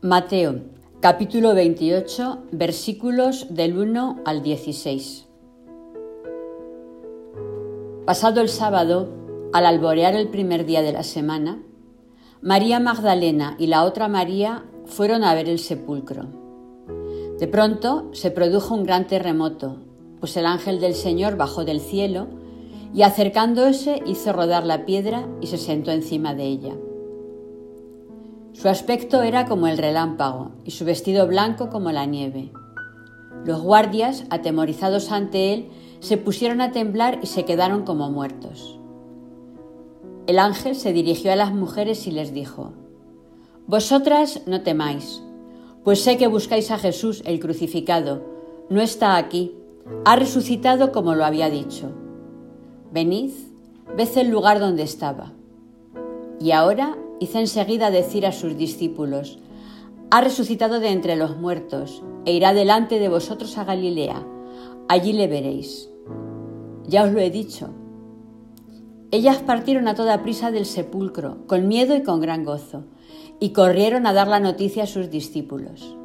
Mateo, capítulo 28, versículos del 1 al 16. Pasado el sábado, al alborear el primer día de la semana, María Magdalena y la otra María fueron a ver el sepulcro. De pronto se produjo un gran terremoto, pues el ángel del Señor bajó del cielo y acercándose hizo rodar la piedra y se sentó encima de ella. Su aspecto era como el relámpago y su vestido blanco como la nieve. Los guardias, atemorizados ante él, se pusieron a temblar y se quedaron como muertos. El ángel se dirigió a las mujeres y les dijo, Vosotras no temáis, pues sé que buscáis a Jesús el crucificado. No está aquí, ha resucitado como lo había dicho. Venid, ved el lugar donde estaba. Y ahora hizo enseguida decir a sus discípulos, ha resucitado de entre los muertos, e irá delante de vosotros a Galilea, allí le veréis. Ya os lo he dicho. Ellas partieron a toda prisa del sepulcro, con miedo y con gran gozo, y corrieron a dar la noticia a sus discípulos.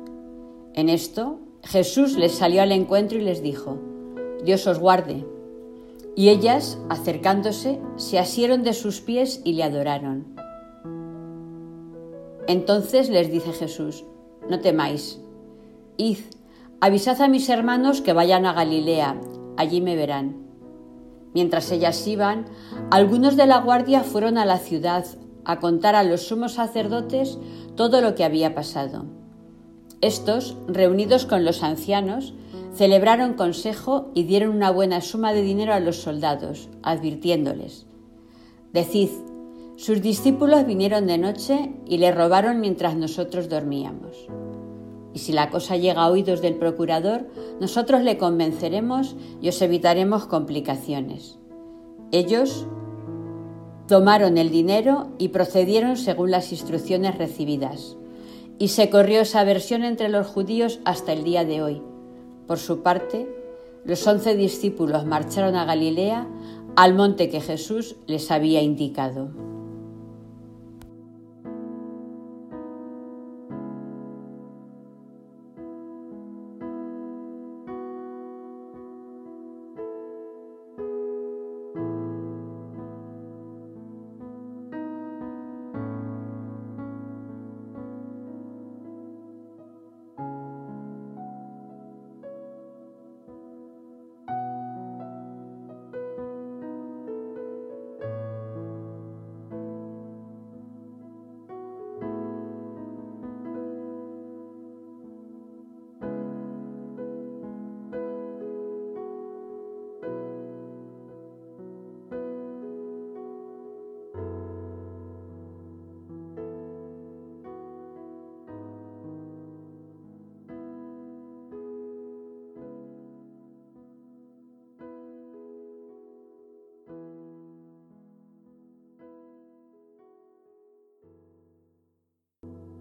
En esto Jesús les salió al encuentro y les dijo, Dios os guarde. Y ellas, acercándose, se asieron de sus pies y le adoraron. Entonces les dice Jesús, no temáis, id, avisad a mis hermanos que vayan a Galilea, allí me verán. Mientras ellas iban, algunos de la guardia fueron a la ciudad a contar a los sumos sacerdotes todo lo que había pasado. Estos, reunidos con los ancianos, celebraron consejo y dieron una buena suma de dinero a los soldados, advirtiéndoles, Decid, sus discípulos vinieron de noche y le robaron mientras nosotros dormíamos. Y si la cosa llega a oídos del procurador, nosotros le convenceremos y os evitaremos complicaciones. Ellos tomaron el dinero y procedieron según las instrucciones recibidas. Y se corrió esa versión entre los judíos hasta el día de hoy. Por su parte, los once discípulos marcharon a Galilea, al monte que Jesús les había indicado.